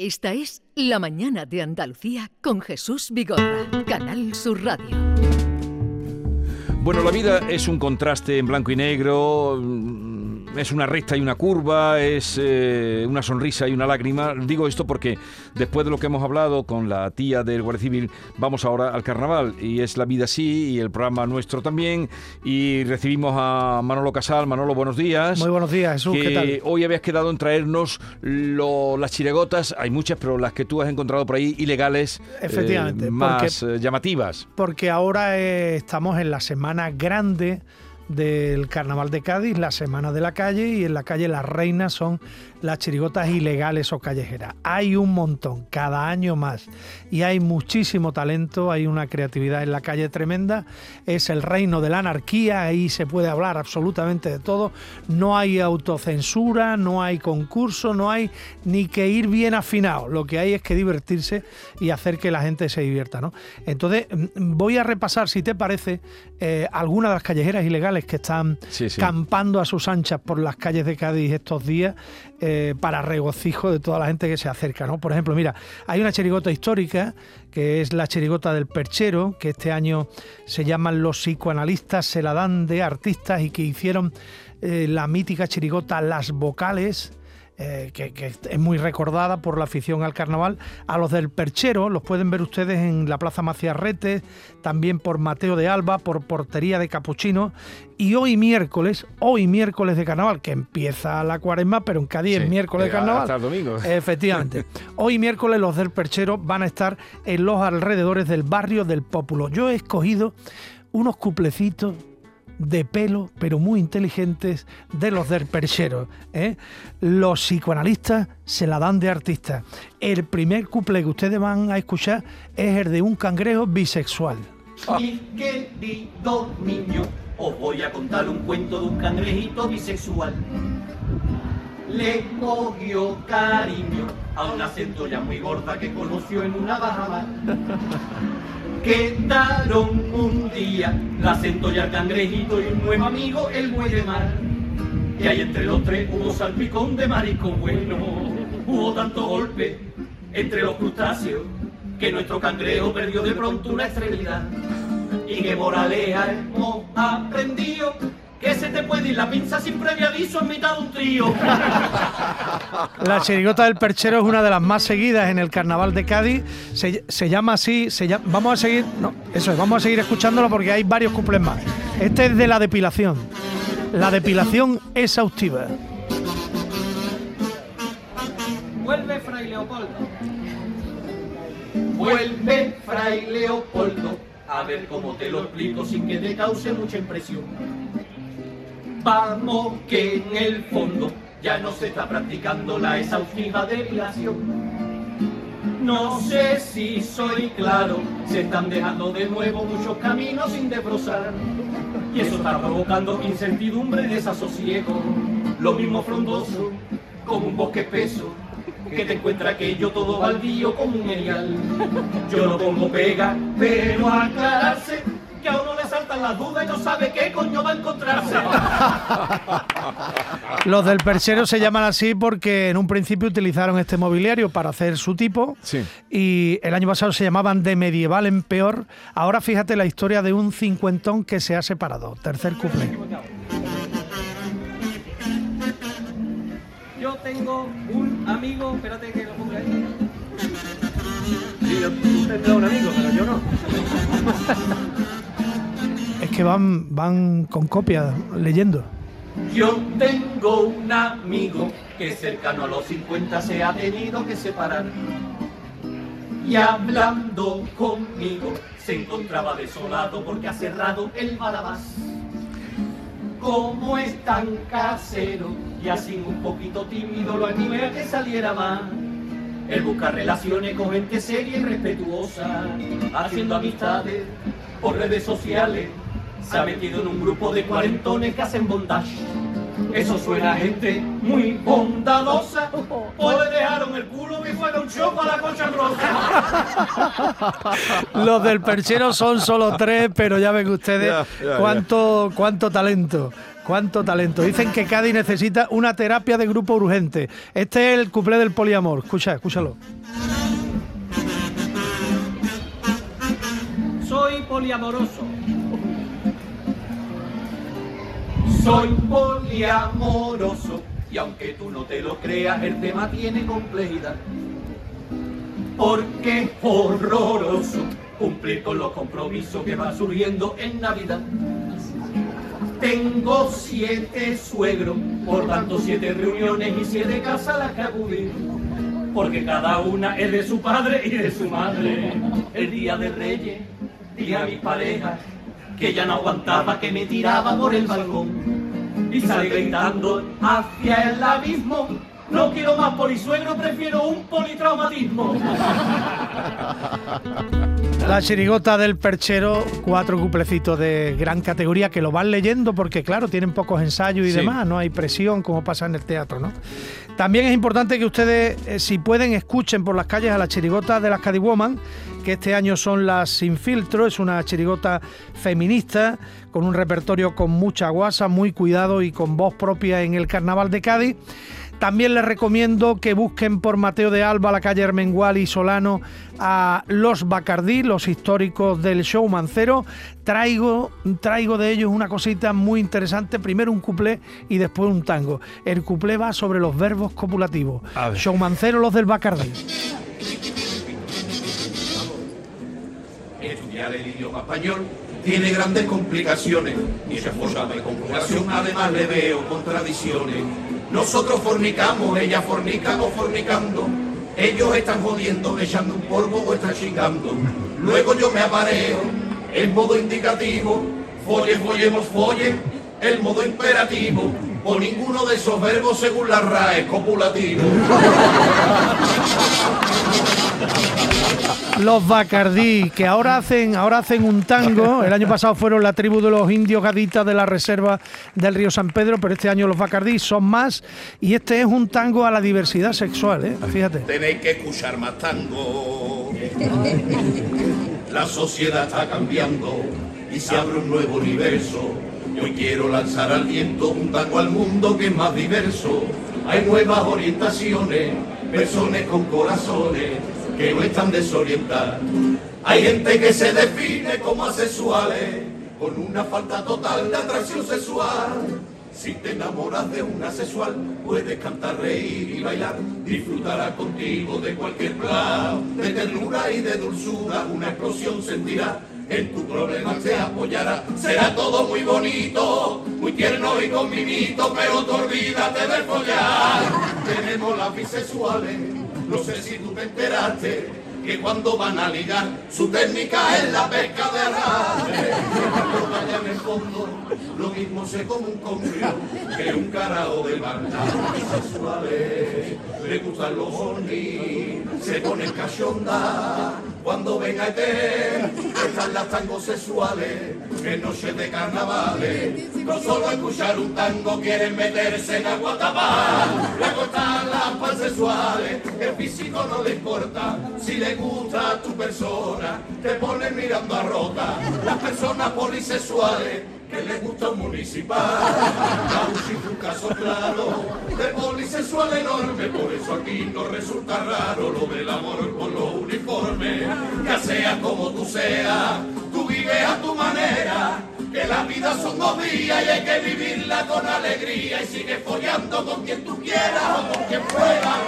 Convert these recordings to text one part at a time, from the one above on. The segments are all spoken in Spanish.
Esta es La Mañana de Andalucía con Jesús Vigorra, Canal Sur Radio. Bueno, la vida es un contraste en blanco y negro es una recta y una curva, es eh, una sonrisa y una lágrima. Digo esto porque después de lo que hemos hablado con la tía del Guardia Civil, vamos ahora al carnaval y es la vida así y el programa nuestro también. Y recibimos a Manolo Casal. Manolo, buenos días. Muy buenos días, Jesús. ¿Qué tal? Hoy habías quedado en traernos las chiregotas, hay muchas, pero las que tú has encontrado por ahí ilegales, eh, Efectivamente, más eh, llamativas. Porque ahora estamos en la semana grande del Carnaval de Cádiz, la Semana de la Calle y en la calle Las Reinas son las chirigotas ilegales o callejeras. Hay un montón, cada año más. Y hay muchísimo talento, hay una creatividad en la calle tremenda. Es el reino de la anarquía, ahí se puede hablar absolutamente de todo. No hay autocensura, no hay concurso, no hay ni que ir bien afinado. Lo que hay es que divertirse y hacer que la gente se divierta. ¿no? Entonces, mm, voy a repasar, si te parece, eh, algunas de las callejeras ilegales que están campando a sus anchas por las calles de Cádiz estos días. Eh, para regocijo de toda la gente que se acerca. ¿no? Por ejemplo, mira, hay una chirigota histórica que es la chirigota del perchero, que este año se llaman los psicoanalistas, se la dan de artistas y que hicieron eh, la mítica chirigota Las Vocales, eh, que, es muy recordada por la afición al carnaval. A los del Perchero los pueden ver ustedes en la Plaza Maciarrete, también por Mateo de Alba, por Portería de Capuchino. Y hoy miércoles, hoy miércoles de carnaval, que empieza la cuaresma, pero en Cádiz es miércoles de carnaval. Hasta el domingo. Efectivamente. hoy miércoles los del Perchero van a estar en los alrededores del barrio del Pópulo. Yo he escogido unos cuplecitos de pelo, pero muy inteligentes, de los del perchero. ¿eh? Los psicoanalistas se la dan de artista. El primer couple que ustedes van a escuchar es el de un cangrejo bisexual. Mi querido niño, os voy a contar un cuento de un cangrejito bisexual. Le cogió cariño a una centolla muy gorda que conoció en una bajada. Quedaron un día la centolla, el cangrejito y un nuevo amigo, el buey de mar. Y ahí entre los tres hubo salpicón de marico bueno. Hubo tanto golpe entre los crustáceos que nuestro cangrejo perdió de pronto una extremidad. Y que moraleja hemos aprendido que se te puede ir la pinza sin previo aviso en mitad de un trío. La chirigota del perchero es una de las más seguidas en el carnaval de Cádiz. Se, llama así, se vamos a seguir, no, eso es, vamos a seguir escuchándolo porque hay varios cumples más. Este es de la depilación. La depilación exhaustiva. Vuelve Fray Leopoldo. Vuelve Fray Leopoldo. A ver cómo te lo explico sin que te cause mucha impresión Vamos que en el fondo ya no se está practicando la exhaustiva depilación. No sé si soy claro, se están dejando de nuevo muchos caminos sin desbrozar. Y eso está provocando incertidumbre y desasosiego. Lo mismo frondoso, como un bosque espeso, que te encuentra aquello todo baldío como un erial. Yo no pongo pega, pero aclararse que a uno las dudas y no sabe qué coño va a encontrarse. Los del perchero se llaman así porque en un principio utilizaron este mobiliario para hacer su tipo y el año pasado se llamaban de medieval en peor. Ahora fíjate la historia de un cincuentón que se ha separado. Tercer couple. Yo tengo un amigo, espérate que lo ponga ahí. Sí, yo, un amigo, pero yo no. que van, van con copia leyendo. Yo tengo un amigo que cercano a los 50 se ha tenido que separar. Y hablando conmigo se encontraba desolado porque ha cerrado el Barabás. Como es tan casero y así un poquito tímido lo animé a que saliera más. Él busca relaciones con gente seria y respetuosa, haciendo amistades por redes sociales se ha metido en un grupo de cuarentones que hacen bondage. Eso suena a gente muy bondadosa. O le dejaron el culo y fueron mucho para la concha Los del perchero son solo tres, pero ya ven ustedes cuánto, cuánto talento. Cuánto talento. Dicen que Cádiz necesita una terapia de grupo urgente. Este es el cuplé del poliamor. Escucha, escúchalo. Soy poliamoroso. Soy poliamoroso. Y aunque tú no te lo creas, el tema tiene complejidad. Porque es horroroso cumplir con los compromisos que van surgiendo en Navidad. Tengo siete suegros, por tanto siete reuniones y siete casas a las que acudir. Porque cada una es de su padre y de su madre. El día de Reyes, día a mi pareja, que ya no aguantaba, que me tiraba por el balcón. Y salí gritando hacia el abismo. No quiero más polisuegro, prefiero un politraumatismo. La chirigota del perchero, cuatro cuplecitos de gran categoría que lo van leyendo porque, claro, tienen pocos ensayos y Sí. demás, no hay presión como pasa en el teatro, ¿no? También es importante que ustedes, eh, si pueden, escuchen por las calles a la chirigota de las Cadiwoman, que este año son las Sin Filtro, es una chirigota feminista con un repertorio con mucha guasa, muy cuidado y con voz propia en el Carnaval de Cádiz. También les recomiendo que busquen por Mateo de Alba, la calle Hermengual y Solano a Los Bacardí, los históricos del show mancero. Traigo, traigo de ellos una cosita muy interesante. Primero un cuplé y después un tango. El cuplé va sobre los verbos copulativos. A ver. Show mancero, los del Bacardí. El idioma español tiene grandes complicaciones y su forma de conjugación además le veo contradicciones. Nosotros fornicamos, ella fornica o fornicando. Ellos están jodiendo, echando un polvo o están chingando. Luego yo me apareo en modo indicativo. Folle, follemos, folle, el modo imperativo. O ninguno de esos verbos según la RAE es copulativo. Los Bacardí, que ahora hacen, ahora hacen un tango. El año pasado fueron la tribu de los indios gaditas de la reserva del río San Pedro, pero este año los Bacardí son más. Y este es un tango a la diversidad sexual, ¿eh? fíjate. Tenéis que escuchar más tango. La sociedad está cambiando y se abre un nuevo universo. Y hoy quiero lanzar al viento un tango al mundo que es más diverso. Hay nuevas orientaciones, personas con corazones que no están desorientadas. Hay gente que se define como asexuales, con una falta total de atracción sexual. Si te enamoras de una sexual, puedes cantar, reír y bailar. Disfrutará contigo de cualquier plan, de ternura y de dulzura. Una explosión sentirá, en tu problema te apoyará. Será todo muy bonito, muy tierno y con pero tú olvídate del follar. Tenemos las bisexuales, no sé si tú te enteraste. Que cuando van a ligar, su técnica es la pesca de arrastre. Cuando en el fondo, lo mismo se come un congrio que un carao de banda. Bisexuales, le gustan los hornis, se ponen cachonda. Cuando venga ET, están las tangos sexuales, en noche de carnavales. No solo escuchar un tango, quieren meterse en agua tapada. Le gustan las pansexuales, el físico no le importa. Si le gusta a tu persona, te ponen mirando a rota. Las personas polisexuales que le gusta un municipal. Cauchi fue un caso claro de polisexual enorme, por eso aquí no resulta raro lo del amor con los uniformes. Ya sea como tú seas, tú vives a tu manera. Que la vida son dos días y hay que vivirla con alegría y sigue follando con quien tú quieras o con quien puedas.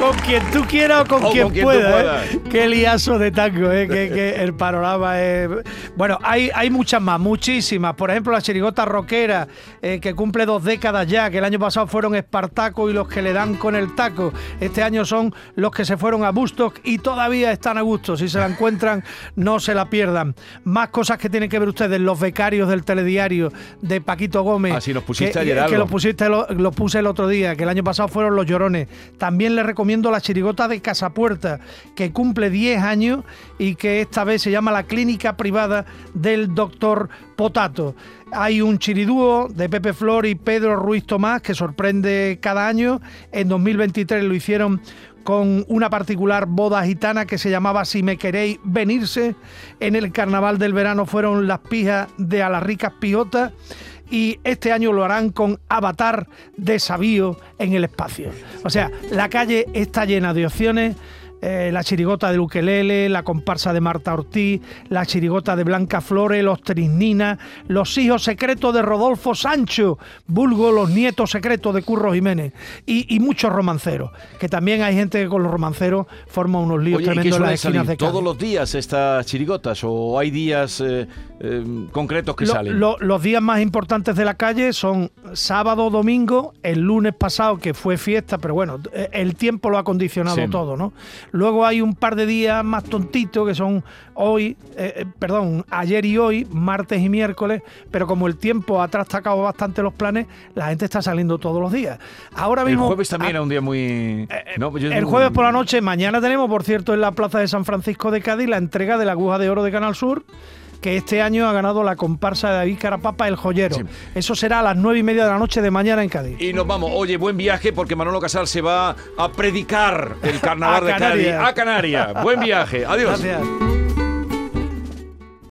Con quien tú quieras o con, O quien, con quien tú pueda. ¿eh? Qué liazo de tango, ¿eh? que, que el panorama es... Bueno, hay, hay muchas más, muchísimas. Por ejemplo, la chirigota rockera, eh, que cumple dos décadas ya, que el año pasado fueron Espartaco y los que le dan con el taco. Este año son los que se fueron a Bustock y todavía están a gusto. Si se la encuentran, no se la pierdan. Más cosas que tienen que ver ustedes, los becarios del telediario de Paquito Gómez. Ah, sí, nos pusiste que, ayer que algo. lo pusiste lo, lo puse el otro día, que el año pasado fueron los llorones. También les recomiendo la chirigota de Casapuerta, que cumple cumple 10 años y que esta vez se llama la Clínica Privada del Doctor Potato. Hay un chiridúo de Pepe Flor y Pedro Ruiz Tomás que sorprende cada año. En 2023 lo hicieron con una particular boda gitana que se llamaba Si me queréis venirse. En el carnaval del verano fueron las pijas de a las ricas pijotas y este año lo harán con Avatar de Sabío en el espacio. O sea, la calle está llena de opciones eh, la chirigota de Luquelele, la comparsa de Marta Ortiz, la chirigota de Blanca Flores, los Trisnina, los hijos secretos de Rodolfo Sancho, vulgo los nietos secretos de Curro Jiménez y, muchos romanceros, que también hay gente que con los romanceros forma unos líos tremendos en las esquinas de ¿Todos los días estas chirigotas o hay días eh, eh, concretos que salen? los días más importantes de la calle son sábado, domingo, el lunes pasado que fue fiesta, pero bueno, el tiempo lo ha condicionado todo, ¿no? Luego hay un par de días más tontitos que son hoy, eh, eh, perdón, ayer y hoy, martes y miércoles, pero como el tiempo ha trastacado bastante los planes, la gente está saliendo todos los días. Ahora mismo. El jueves también era un día muy. Eh, pues el jueves por la noche, mañana tenemos, por cierto, en la plaza de San Francisco de Cádiz, la entrega de la aguja de oro de Canal Sur que este año ha ganado la comparsa de David Carapapa, El Joyero. Eso será a las nueve y media de la noche de mañana en Cádiz. Y nos vamos. Oye, buen viaje porque Manolo Casal se va a predicar el carnaval de Cádiz a Canarias. Buen viaje. Adiós. Gracias.